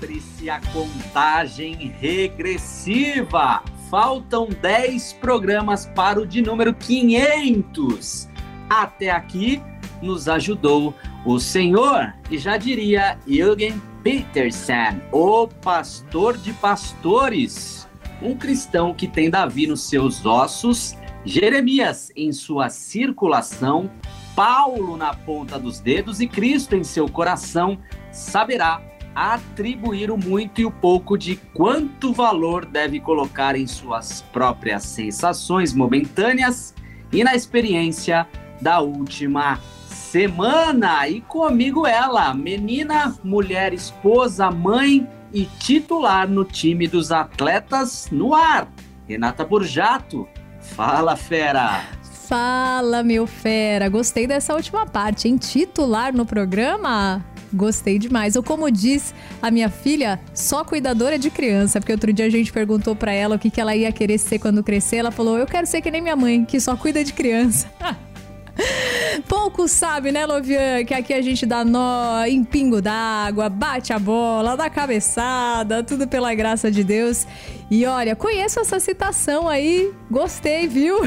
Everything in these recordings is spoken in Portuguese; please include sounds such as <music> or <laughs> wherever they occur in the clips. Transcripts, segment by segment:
Abre-se a contagem regressiva. Faltam 10 programas para o de número 500. Até aqui nos ajudou o Senhor, e já diria Jürgen Petersen, o pastor de pastores, um cristão que tem Davi nos seus ossos, Jeremias em sua circulação, Paulo na ponta dos dedos e Cristo em seu coração, saberá atribuir o muito e o pouco de quanto valor deve colocar em suas próprias sensações momentâneas e na experiência da última semana. E comigo ela, menina, mulher, esposa, mãe e titular no time dos atletas no ar, Renata Burjato. Fala, fera! Fala, meu fera! Gostei dessa última parte, em titular no programa? Gostei demais. Ou como diz a minha filha, só cuidadora de criança, porque outro dia a gente perguntou para ela o que, que ela ia querer ser quando crescer. Ela falou: "Eu quero ser que nem minha mãe, que só cuida de criança". <laughs> Pouco sabe, né, Lovian, que aqui a gente dá nó em pingo d'água, bate a bola, dá cabeçada, tudo pela graça de Deus. E olha, conheço essa citação aí, gostei, viu?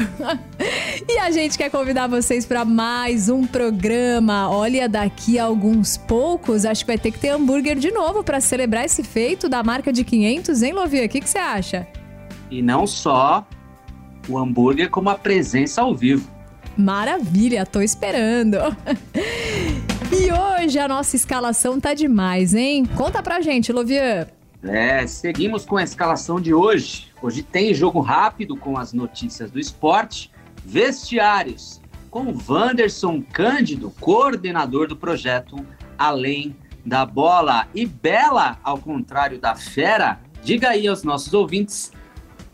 <laughs> e a gente quer convidar vocês para mais um programa. Olha, daqui a alguns poucos, acho que vai ter que ter hambúrguer de novo para celebrar esse feito da marca de 500, hein, Lovian? O que você acha? E não só o hambúrguer, como a presença ao vivo. Maravilha, tô esperando. E hoje a nossa escalação tá demais, hein? Conta pra gente, Lovian. É, seguimos com a escalação de hoje. Hoje tem jogo rápido com as notícias do esporte, vestiários com Wanderson Cândido, coordenador do projeto Além da Bola. E Bela, ao contrário da Fera, diga aí aos nossos ouvintes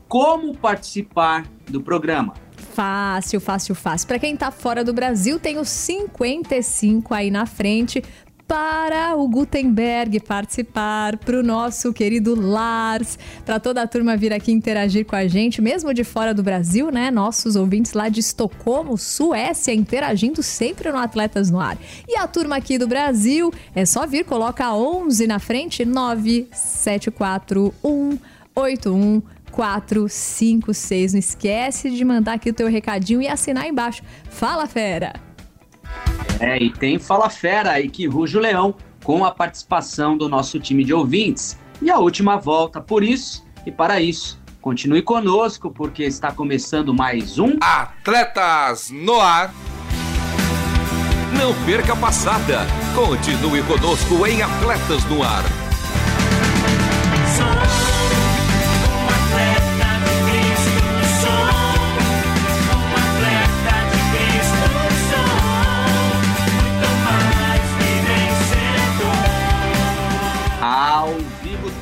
como participar do programa. Fácil, fácil, fácil. Para quem tá fora do Brasil, tem os 55 aí na frente para o Gutenberg participar, para o nosso querido Lars, para toda a turma vir aqui interagir com a gente, mesmo de fora do Brasil, né? Nossos ouvintes lá de Estocolmo, Suécia, interagindo sempre no Atletas no Ar. E a turma aqui do Brasil, é só vir, coloca 11 na frente, 9741 81 456. Não esquece de mandar aqui o teu recadinho e assinar embaixo. Fala, fera! É, e tem Fala Fera aí que ruge o leão com a participação do nosso time de ouvintes. E a última volta por isso e para isso. Continue conosco porque está começando mais um Atletas no Ar. Não perca a passada. Continue conosco em Atletas no Ar.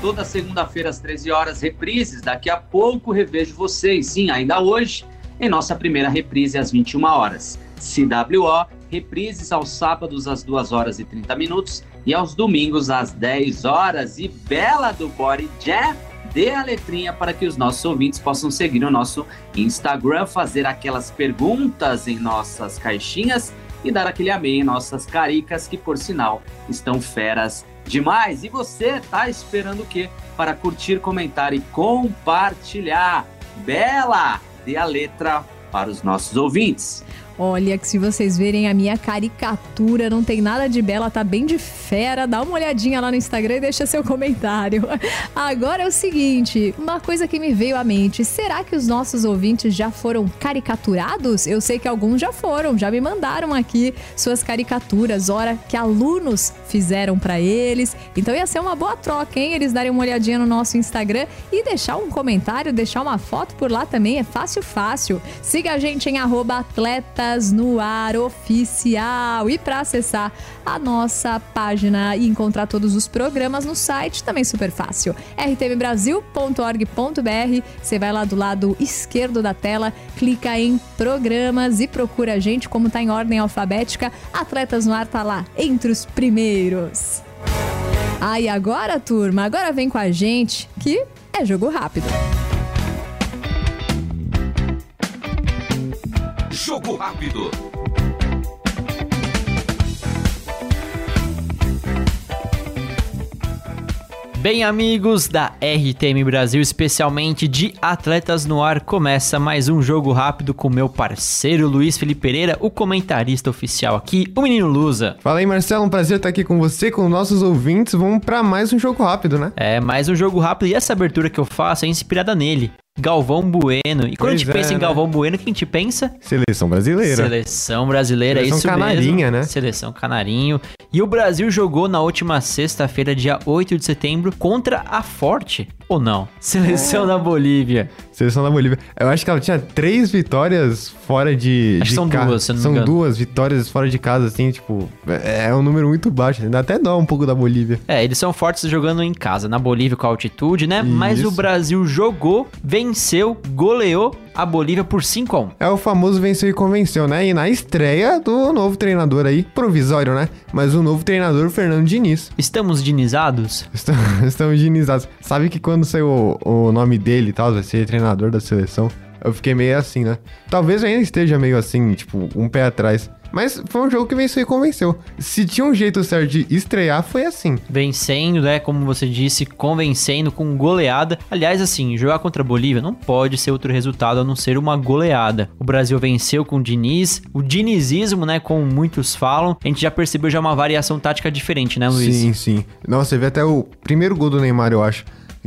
Toda segunda-feira às 13 horas, reprises. Daqui a pouco revejo vocês, sim, ainda hoje, em nossa primeira reprise às 21 horas. CWO, reprises aos sábados às 2 horas e 30 minutos e aos domingos às 10 horas. E Bela do Body Jam, dê a letrinha para que os nossos ouvintes possam seguir o nosso Instagram, fazer aquelas perguntas em nossas caixinhas e dar aquele amém em nossas caricas, que por sinal estão feras demais. E você tá esperando o quê? Para curtir, comentar e compartilhar. Bela, dê a letra para os nossos ouvintes. Olha, que se vocês verem a minha caricatura, não tem nada de bela, tá bem de fera. Dá uma olhadinha lá no Instagram e deixa seu comentário. <laughs> Agora é o seguinte, uma coisa que me veio à mente: será que os nossos ouvintes já foram caricaturados? Eu sei que alguns já foram, já me mandaram aqui suas caricaturas, hora que alunos fizeram para eles. Então ia ser uma boa troca, hein? Eles darem uma olhadinha no nosso Instagram e deixar um comentário, deixar uma foto por lá também, é fácil, fácil. Siga a gente em atleta Atletas no Ar Oficial. E para acessar a nossa página e encontrar todos os programas no site, também super fácil. rtmbrasil.org.br. Você vai lá do lado esquerdo da tela, clica em programas e procura a gente, como tá em ordem alfabética. Atletas no Ar tá lá entre os primeiros. Ah, e agora, turma, agora vem com a gente que é jogo rápido. Jogo rápido. Bem, amigos da RTM Brasil, especialmente de Atletas no Ar, começa mais um jogo rápido com meu parceiro Luiz Felipe Pereira, o comentarista oficial aqui, o menino Lusa. Fala aí, Marcelo, um prazer estar aqui com você, com nossos ouvintes. Vamos para mais um jogo rápido, né? É, mais um jogo rápido e essa abertura que eu faço é inspirada nele. Galvão Bueno. E quando Pois a gente é, pensa em né? Galvão Bueno, o que a gente pensa? Seleção brasileira. Seleção brasileira, Seleção é isso canarinha, mesmo. né? Seleção canarinho. E o Brasil jogou na última sexta-feira, dia 8 de setembro, contra a Forte, ou não? Seleção da Bolívia. Seleção da Bolívia. Eu acho que ela tinha três vitórias fora de. Acho de que são ca- duas, se não me São engano. duas vitórias fora de casa, assim, tipo. É é um número muito baixo. Dá até dó um pouco da Bolívia. É, eles são fortes jogando em casa, na Bolívia com a altitude, né? Mas o Isso. Brasil jogou, venceu, goleou a Bolívia por 5 a 1 É o famoso venceu e convenceu, né? E na estreia do novo treinador aí, provisório, né? Mas o novo treinador, Fernando Diniz. Estamos dinizados? Estamos, <laughs> estamos dinizados. Sabe que quando saiu o, o nome dele e tal, vai ser treinador da seleção, eu fiquei meio assim, né? Talvez eu ainda esteja meio assim, tipo, um pé atrás. Mas foi um jogo que venceu e convenceu. Se tinha um jeito certo de estrear, foi assim. Vencendo, né? Como você disse, convencendo com goleada. Aliás, assim, jogar contra a Bolívia não pode ser outro resultado a não ser uma goleada. O Brasil venceu com o Diniz, o dinizismo, né? Como muitos falam. A gente já percebeu já uma variação tática diferente, né, Luiz? Sim, sim. Nossa, você vê até o primeiro gol do Neymar, eu acho.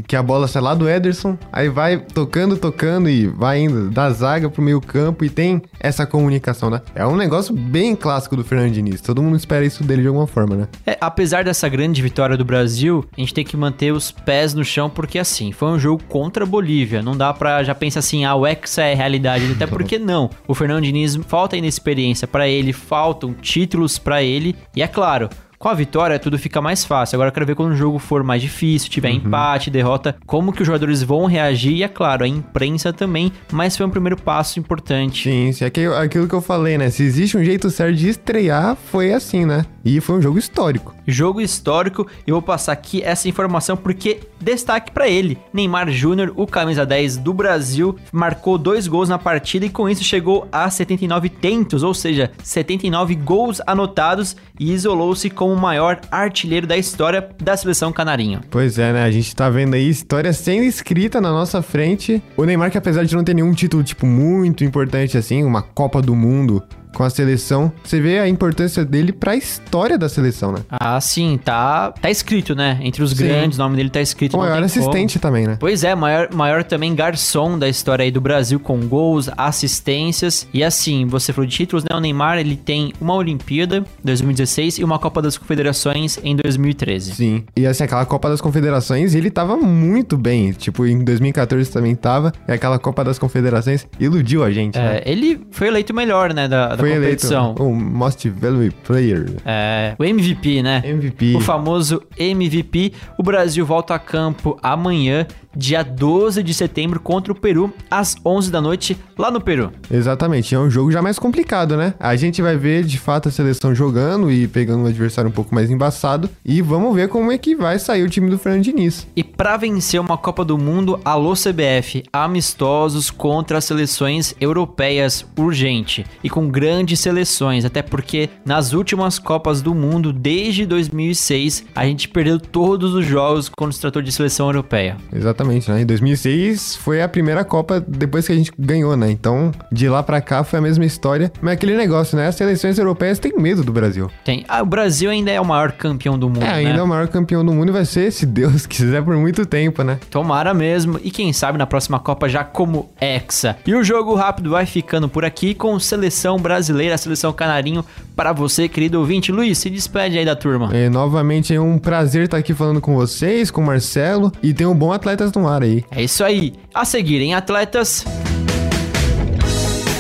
Que a bola sai lá do Ederson, aí vai tocando, tocando e vai indo da zaga pro meio campo e tem essa comunicação, né? É um negócio bem clássico do Fernando Diniz. Todo mundo espera isso dele de alguma forma, né? É, apesar dessa grande vitória do Brasil, a gente tem que manter os pés no chão, porque assim, foi um jogo contra a Bolívia. Não dá pra já pensar assim, ah, o Hexa é realidade. Até porque não. O Fernando Diniz falta inexperiência pra ele, faltam títulos pra ele. E é claro. Com a vitória, tudo fica mais fácil. Agora eu quero ver quando o jogo for mais difícil, tiver empate, derrota, como que os jogadores vão reagir. E é claro, a imprensa também. Mas foi um primeiro passo importante. Sim, sim. É aquilo que eu falei, né? Se existe um jeito certo de estrear, foi assim, né? E foi um jogo histórico. Jogo histórico, eu vou passar aqui essa informação porque destaque pra ele. Neymar Júnior, o camisa 10 do Brasil, marcou dois gols na partida e com isso chegou a 79 tentos, ou seja, 79 gols anotados e isolou-se como o maior artilheiro da história da seleção canarinho. Pois é, né? A gente tá vendo aí história sendo escrita na nossa frente. O Neymar, que apesar de não ter nenhum título, tipo, muito importante assim, uma Copa do Mundo com a seleção, você vê a importância dele pra história da seleção, né? Ah, sim, tá, tá escrito, né? Entre os Sim. grandes, o nome dele tá escrito. O maior tem como. assistente também, né? Pois é, maior, maior também garçom da história aí do Brasil, com gols, assistências. E assim, você falou de títulos, né? O Neymar, ele tem uma Olimpíada, 2016, e uma Copa das Confederações em 2013. Sim. E assim, aquela Copa das Confederações, ele tava muito bem. Tipo, em 2014 também tava. E aquela Copa das Confederações iludiu a gente, né? É, ele foi eleito o melhor, né, da, da Foi eleito competição. o Most Valuable Player. É, o MVP, né? MVP. O famoso MVP. O Brasil volta a campo amanhã, dia 12 de setembro, contra o Peru, às 11 da noite, lá no Peru. Exatamente, é um jogo já mais complicado, né? A gente vai ver de fato a seleção jogando e pegando um adversário um pouco mais embaçado. E vamos ver como é que vai sair o time do Fernando Diniz. E para vencer uma Copa do Mundo, alô CBF, amistosos contra as seleções europeias urgente e com grandes seleções, até porque nas últimas Copas do Mundo desde 2006 a gente perdeu todos os jogos quando se tratou de seleção europeia. Exatamente, né? Em 2006 foi a primeira Copa depois que a gente ganhou, né? Então, de lá pra cá foi a mesma história. Mas aquele negócio, né? As seleções europeias têm medo do Brasil. Tem, ah, o Brasil ainda é o maior campeão do mundo, É, ainda é né? o maior campeão do mundo e vai ser, se Deus <laughs> quiser, por muito tempo, né? Tomara mesmo, e quem sabe na próxima Copa já como Hexa. E o jogo rápido vai ficando por aqui com seleção brasileira, seleção canarinho para você, querido ouvinte. Luiz, se despede aí da turma. É, novamente é um prazer estar aqui falando com vocês, com o Marcelo. E tem um bom atletas no ar aí. É isso aí. A seguirem, atletas.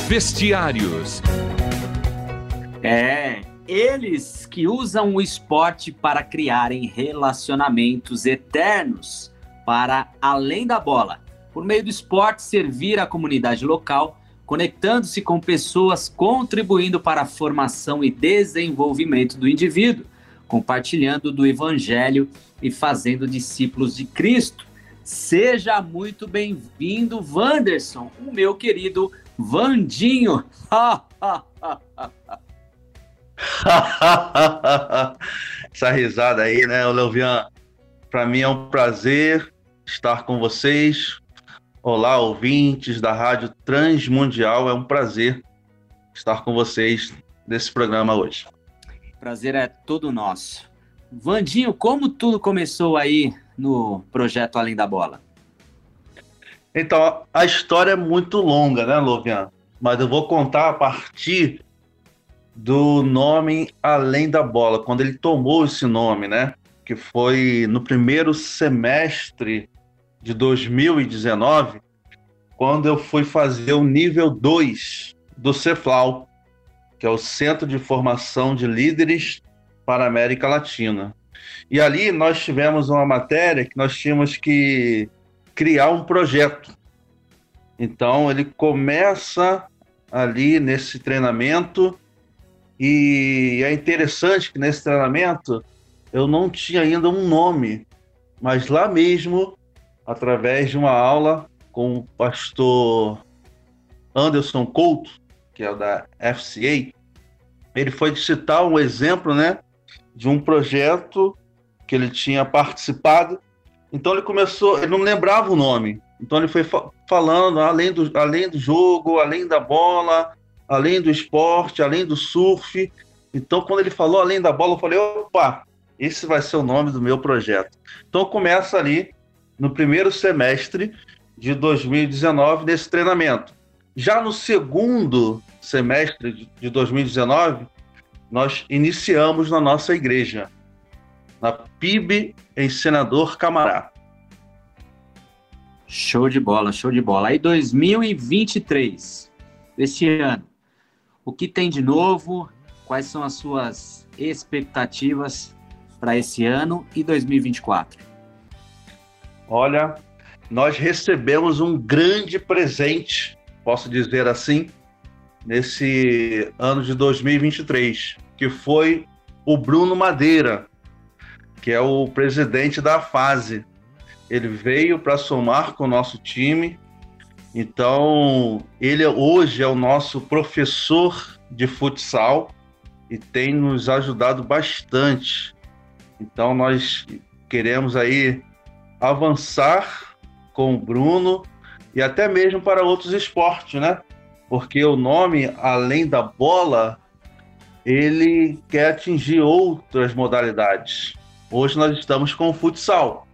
Vestiários. É, eles que usam o esporte para criarem relacionamentos eternos para além da bola. Por meio do esporte, servir a comunidade local, conectando-se com pessoas, contribuindo para a formação e desenvolvimento do indivíduo, compartilhando do evangelho e fazendo discípulos de Cristo. Seja muito bem-vindo, Wanderson, o meu querido Vandinho. <laughs> Essa risada aí, né, Leovian? Para mim é um prazer estar com vocês. Olá, ouvintes da Rádio Transmundial. É um prazer estar com vocês nesse programa hoje. Prazer é todo nosso. Vandinho, como tudo começou aí no projeto Além da Bola? Então, a história é muito longa, né, Lovian? Mas eu vou contar a partir do nome Além da Bola, quando ele tomou esse nome, né? Que foi no primeiro semestre de 2019, quando eu fui fazer o nível 2 do Ceflau, que é o Centro de Formação de Líderes para a América Latina. E ali nós tivemos uma matéria que nós tínhamos que criar um projeto. Então ele começa ali nesse treinamento e é interessante que nesse treinamento eu não tinha ainda um nome, mas lá mesmo, através de uma aula com o pastor Anderson Couto, que é da FCA, ele foi citar um exemplo, né, de um projeto que ele tinha participado. Então ele começou, ele não lembrava o nome. Então ele foi fa falando além do, além do jogo, além da bola, além do esporte, além do surf. Então quando ele falou além da bola, eu falei, opa, esse vai ser o nome do meu projeto. Então começa ali no primeiro semestre de 2019 nesse treinamento. Já no segundo semestre de 2019, nós iniciamos na nossa igreja na PIB em Senador Camará. Show de bola, show de bola. Aí 2023, este ano, o que tem de novo? Quais são as suas expectativas para esse ano e 2024? Olha, nós recebemos um grande presente, posso dizer assim, nesse ano de 2023, que foi o Bruno Madeira, que é o presidente da fase. Ele veio para somar com o nosso time. Então, ele hoje é o nosso professor de futsal e tem nos ajudado bastante. Então, nós queremos aí avançar com o Bruno e até mesmo para outros esportes, né? Porque o nome, além da bola, ele quer atingir outras modalidades. Hoje nós estamos com o futsal,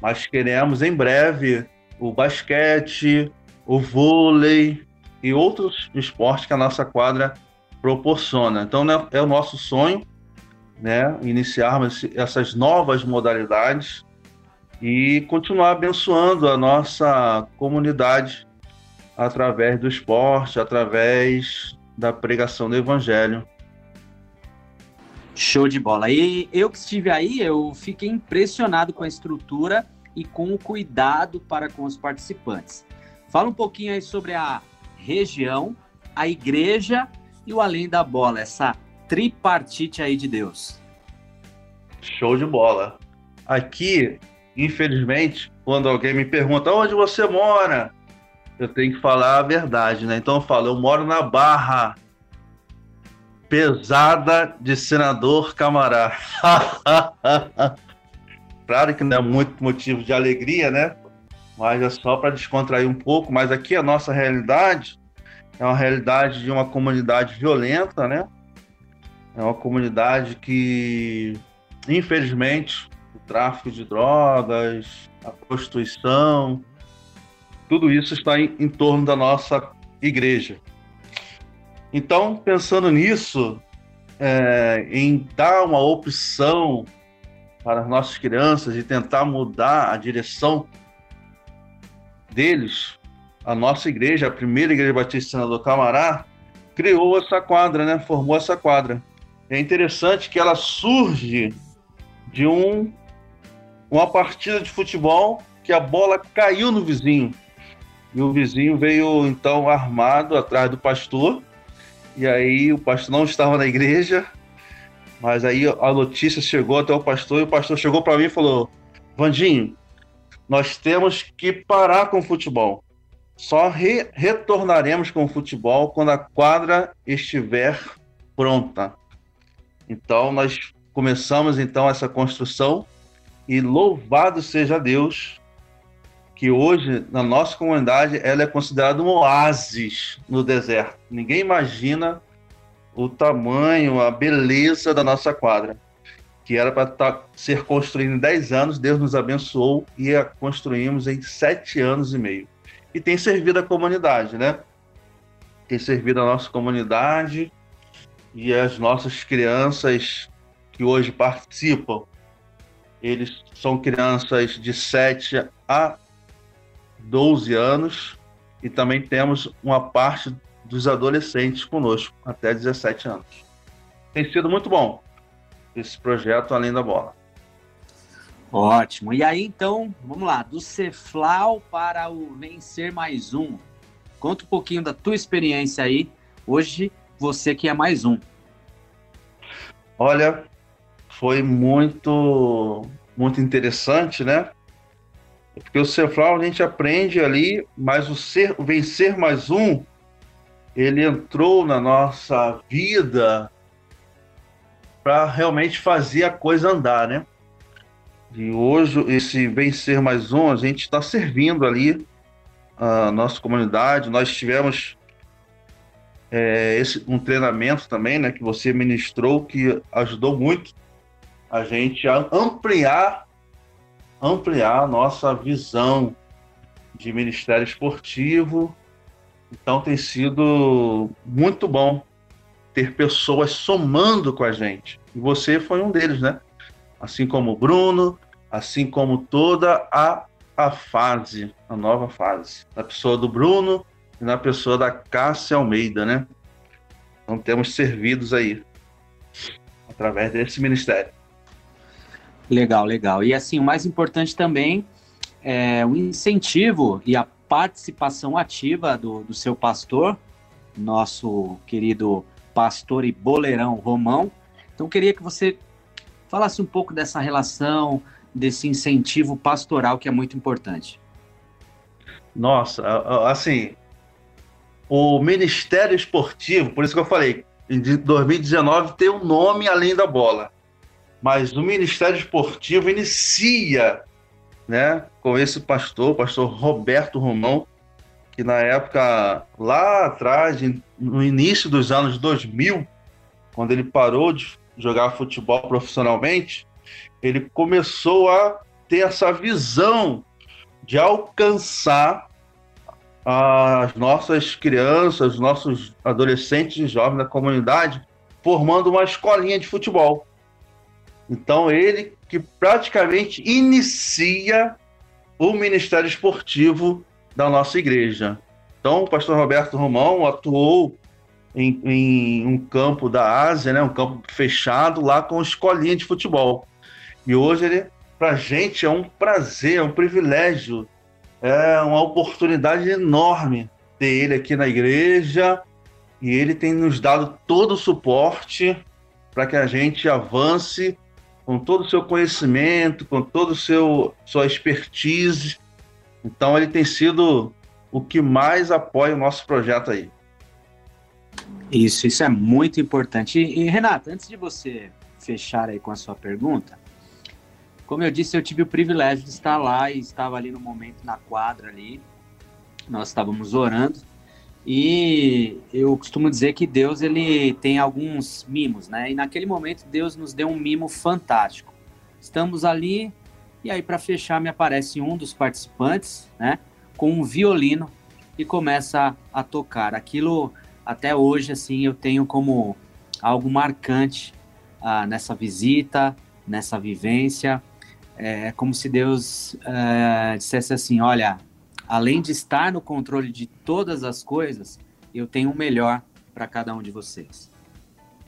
mas queremos em breve o basquete, o vôlei e outros esportes que a nossa quadra proporciona. Então né, é o nosso sonho, né, iniciarmos essas novas modalidades e continuar abençoando a nossa comunidade através do esporte, através da pregação do evangelho. Show de bola. E eu que estive aí, eu fiquei impressionado com a estrutura e com o cuidado para com os participantes. Fala um pouquinho aí sobre a região, a igreja e o além da bola, essa tripartite aí de Deus. Show de bola. Aqui, infelizmente, quando alguém me pergunta onde você mora, eu tenho que falar a verdade, né? Então eu falo, eu moro na Barra, pesada de senador Camará. <laughs> claro que não é muito motivo de alegria, né? Mas é só para descontrair um pouco. Mas aqui a nossa realidade é uma realidade de uma comunidade violenta, né? É uma comunidade que, infelizmente, tráfico de drogas, a prostituição, tudo isso está em, em torno da nossa igreja. Então, pensando nisso, é, em dar uma opção para as nossas crianças e tentar mudar a direção deles, a nossa igreja, a primeira igreja batista do Camará, criou essa quadra, né? Formou essa quadra. É interessante que ela surge de um uma partida de futebol que a bola caiu no vizinho. E o vizinho veio então armado atrás do pastor. E aí o pastor não estava na igreja, mas aí a notícia chegou até o pastor e o pastor chegou para mim e falou: Vandinho, nós temos que parar com o futebol. Só re retornaremos com o futebol quando a quadra estiver pronta. Então nós começamos então essa construção e louvado seja Deus que hoje na nossa comunidade ela é considerada um oásis no deserto. Ninguém imagina o tamanho, a beleza da nossa quadra, que era para tá, ser construída em 10 anos, Deus nos abençoou e a construímos em 7 anos e meio. E tem servido a comunidade, né? Tem servido a nossa comunidade e as nossas crianças que hoje participam. Eles são crianças de 7 a 12 anos e também temos uma parte dos adolescentes conosco, até 17 anos. Tem sido muito bom esse projeto Além da Bola. Ótimo. E aí, então, vamos lá, do Ceflau para o Vencer Mais Um. Conta um pouquinho da tua experiência aí. Hoje, você que é mais um. Olha, foi muito, muito interessante, né? Porque o Ceflau a gente aprende ali, mas o, ser, vencer mais um, ele entrou na nossa vida para realmente fazer a coisa andar, né? E hoje, esse vencer mais um, a gente está servindo ali a nossa comunidade. Nós tivemos é, esse, um treinamento também, né, que você ministrou, que ajudou muito a gente ampliar ampliar a nossa visão de ministério esportivo. Então tem sido muito bom ter pessoas somando com a gente. E você foi um deles, né? Assim como o Bruno, assim como toda a, a fase, a nova fase. Na pessoa do Bruno e na pessoa da Cássia Almeida, né? Então temos servidos aí através desse ministério. Legal, legal. E assim, o mais importante também é o incentivo e a participação ativa do, do seu pastor, nosso querido pastor e boleirão Romão. Então, queria que você falasse um pouco dessa relação, desse incentivo pastoral que é muito importante. Nossa, assim, o Ministério Esportivo, por isso que eu falei, em 2019 tem um nome além da bola mas o Ministério Esportivo inicia né, com esse pastor, o pastor Roberto Romão, que na época, lá atrás, no início dos anos 2000, quando ele parou de jogar futebol profissionalmente, ele começou a ter essa visão de alcançar as nossas crianças, os nossos adolescentes e jovens da comunidade, formando uma escolinha de futebol. Então, ele que praticamente inicia o Ministério Esportivo da nossa igreja. Então, o pastor Roberto Romão atuou em, em, um campo da Ásia, né, um campo fechado, lá com escolinha de futebol. E hoje, ele, para a gente, é um prazer, é um privilégio, é uma oportunidade enorme ter ele aqui na igreja. E ele tem nos dado todo o suporte para que a gente avance com todo o seu conhecimento, com todo o seu sua expertise. Então ele tem sido o que mais apoia o nosso projeto aí. Isso, isso é muito importante. E, e Renata, antes de você fechar aí com a sua pergunta, como eu disse, eu tive o privilégio de estar lá e estava ali no momento na quadra ali. Nós estávamos orando e eu costumo dizer que Deus ele tem alguns mimos, né? E naquele momento Deus nos deu um mimo fantástico. Estamos ali e aí para fechar me aparece um dos participantes, né, com um violino e começa a, tocar. Aquilo até hoje assim eu tenho como algo marcante ah, nessa visita, nessa vivência. É como se Deus é, dissesse assim: olha, além de estar no controle de todas as coisas, eu tenho o melhor para cada um de vocês.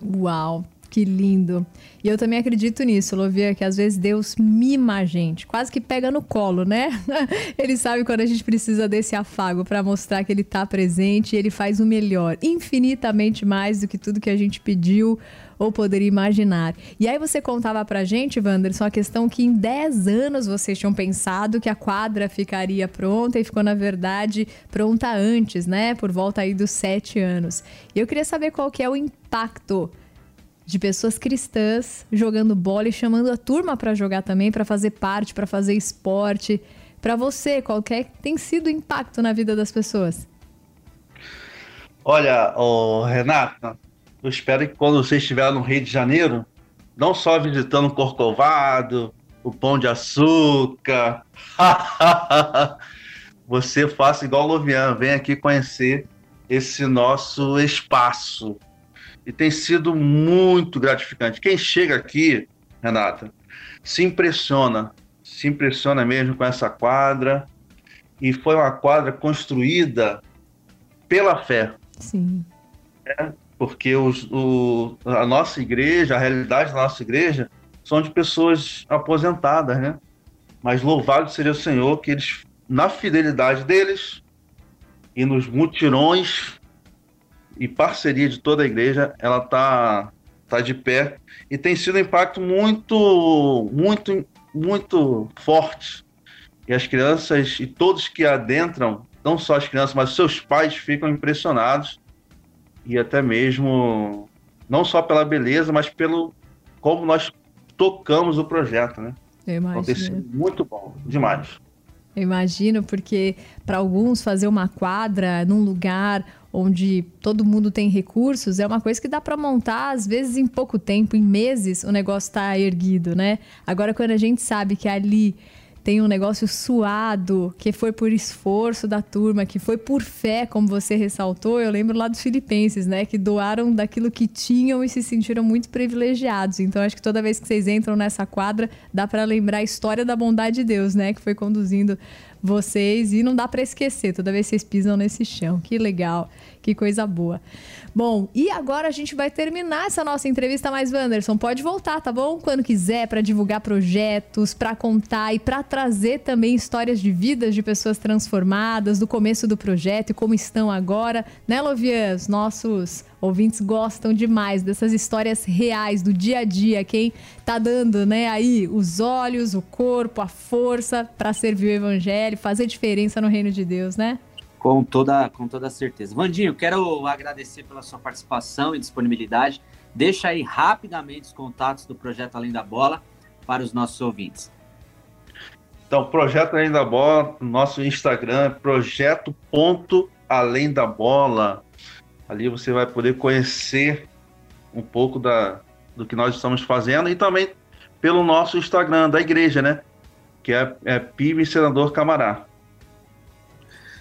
Uau! Que lindo. E eu também acredito nisso, Lovia, que às vezes Deus mima a gente, quase que pega no colo, né? <laughs> ele sabe quando a gente precisa desse afago para mostrar que ele tá presente e ele faz o melhor, infinitamente mais do que tudo que a gente pediu ou poderia imaginar. E aí você contava pra gente, Wanderson, a questão que em 10 anos vocês tinham pensado que a quadra ficaria pronta e ficou, na verdade, pronta antes, né? Por volta aí dos 7 anos. E eu queria saber qual que é o impacto de pessoas cristãs jogando bola e chamando a turma para jogar também, para fazer parte, para fazer esporte. Para você, qual que é, tem sido o impacto na vida das pessoas? Olha, oh, Renata, eu espero que quando você estiver no Rio de Janeiro, não só visitando o Corcovado, o Pão de Açúcar, <laughs> você faça igual o Lovian, vem aqui conhecer esse nosso espaço e tem sido muito gratificante. Quem chega aqui, Renata, se impressiona, se impressiona mesmo com essa quadra. E foi uma quadra construída pela fé. Sim. É, porque os, o, a nossa igreja, a realidade da nossa igreja, são de pessoas aposentadas, né? Mas louvado seja o Senhor que eles, na fidelidade deles e nos mutirões e parceria de toda a igreja, ela tá, tá de pé e tem sido um impacto muito, muito, muito forte. E as crianças e todos que adentram, não só as crianças, mas seus pais ficam impressionados e até mesmo não só pela beleza, mas pelo como nós tocamos o projeto, né? Eu imagino. Então, muito bom, demais. Eu imagino, porque para alguns fazer uma quadra num lugar onde todo mundo tem recursos, é uma coisa que dá para montar, às vezes em pouco tempo, em meses, o negócio está erguido, né? Agora, quando a gente sabe que ali tem um negócio suado, que foi por esforço da turma, que foi por fé, como você ressaltou. Eu lembro lá dos filipenses, né, que doaram daquilo que tinham e se sentiram muito privilegiados. Então acho que toda vez que vocês entram nessa quadra, dá para lembrar a história da bondade de Deus, né, que foi conduzindo vocês e não dá para esquecer toda vez que vocês pisam nesse chão. Que legal, que coisa boa. Bom, e agora a gente vai terminar essa nossa entrevista, mas Wanderson, pode voltar, tá bom? Quando quiser, para divulgar projetos, para contar e para trazer também histórias de vidas de pessoas transformadas, do começo do projeto e como estão agora, né, Lovian? Os nossos ouvintes gostam demais dessas histórias reais do dia a dia, quem tá dando, né, aí os olhos, o corpo, a força para servir o evangelho, fazer diferença no reino de Deus, né? Com toda, com toda certeza. Vandinho, quero agradecer pela sua participação e disponibilidade. Deixa aí rapidamente os contatos do Projeto Além da Bola para os nossos ouvintes. Então, Projeto Além da Bola, nosso Instagram, Projeto Ponto Além da Bola. Ali você vai poder conhecer um pouco da, do que nós estamos fazendo e também pelo nosso Instagram da igreja, né? Que é, é PIB Senador Camará.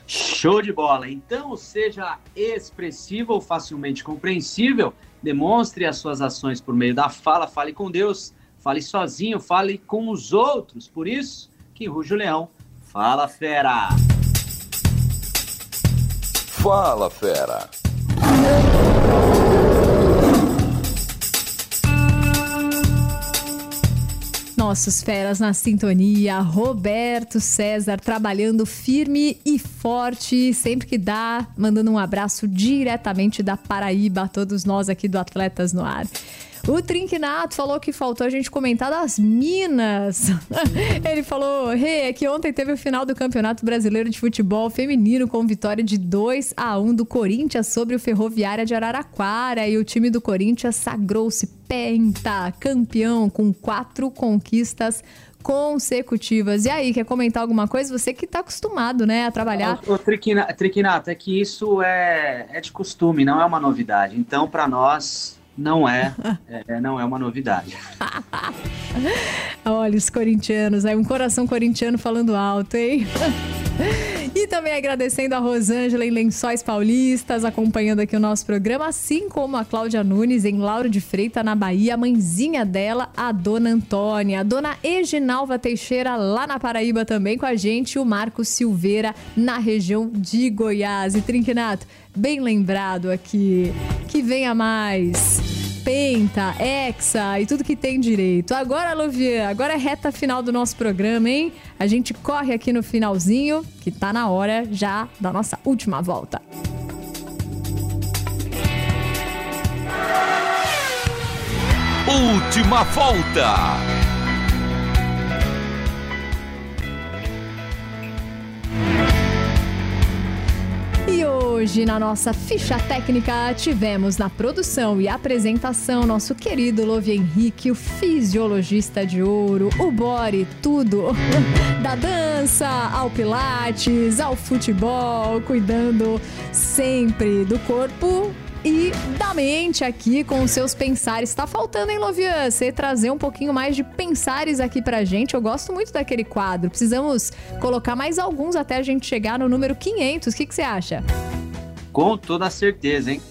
Show de bola! Então, seja expressivo ou facilmente compreensível, demonstre as suas ações por meio da fala, fale com Deus, fale sozinho, fale com os outros. Por isso que Rujo Leão fala fera! Fala fera! Nossos feras na sintonia. Roberto César trabalhando firme e forte, sempre que dá, mandando um abraço diretamente da Paraíba a todos nós aqui do Atletas no Ar. O Trinquinato falou que faltou a gente comentar das Minas. <laughs> Ele falou: Rei, hey, é que ontem teve o final do Campeonato Brasileiro de Futebol Feminino com vitória de 2 a 1 do Corinthians sobre o Ferroviária de Araraquara. E o time do Corinthians sagrou-se penta campeão com quatro conquistas consecutivas. E aí, quer comentar alguma coisa? Você que está acostumado, né, a trabalhar. O, o é que isso é, é de costume, não é uma novidade. Então, para nós, não é, é, não é uma novidade. <laughs> Olha os corintianos, aí um coração corintiano falando alto, hein? E também agradecendo a Rosângela em Lençóis Paulistas, acompanhando aqui o nosso programa, assim como a Cláudia Nunes em Lauro de Freita, na Bahia, a mãezinha dela, a dona Antônia, a dona Eginalva Teixeira, lá na Paraíba também com a gente, o Marcos Silveira, na região de Goiás. E Trinquinato, bem lembrado aqui, que venha mais. Penta, Hexa e tudo que tem direito. Agora, Luvier, agora é reta final do nosso programa, hein? A gente corre aqui no finalzinho, que tá na hora já da nossa última volta. Última volta. E hoje, na nossa ficha técnica, tivemos na produção e apresentação nosso querido Love Henrique, o fisiologista de ouro, o body, tudo. <laughs> Da dança ao pilates, ao futebol, cuidando sempre do corpo e da mente aqui com os seus pensares. Tá faltando, hein, Lovian? Você trazer um pouquinho mais de pensares aqui pra gente. Eu gosto muito daquele quadro. Precisamos colocar mais alguns até a gente chegar no número 500. O que, que você acha? Com toda certeza, hein?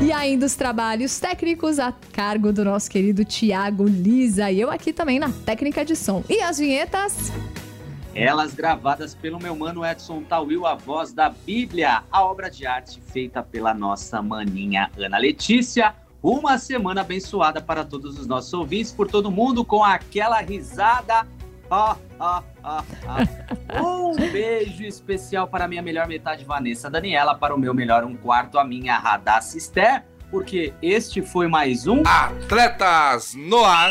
E ainda os trabalhos técnicos a cargo do nosso querido Tiago Lisa. E eu aqui também na técnica de som. E as vinhetas? Elas gravadas pelo meu mano Edson Tawil, a voz da Bíblia, a obra de arte feita pela nossa maninha Ana Letícia. Uma semana abençoada para todos os nossos ouvintes, por todo mundo, com aquela risada. Oh, oh, oh, um beijo especial para a minha melhor metade, Vanessa Daniela, para o meu melhor um quarto, a minha Radassa Esther, porque este foi mais um Atletas no Ar.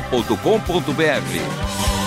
transmundial.com.br.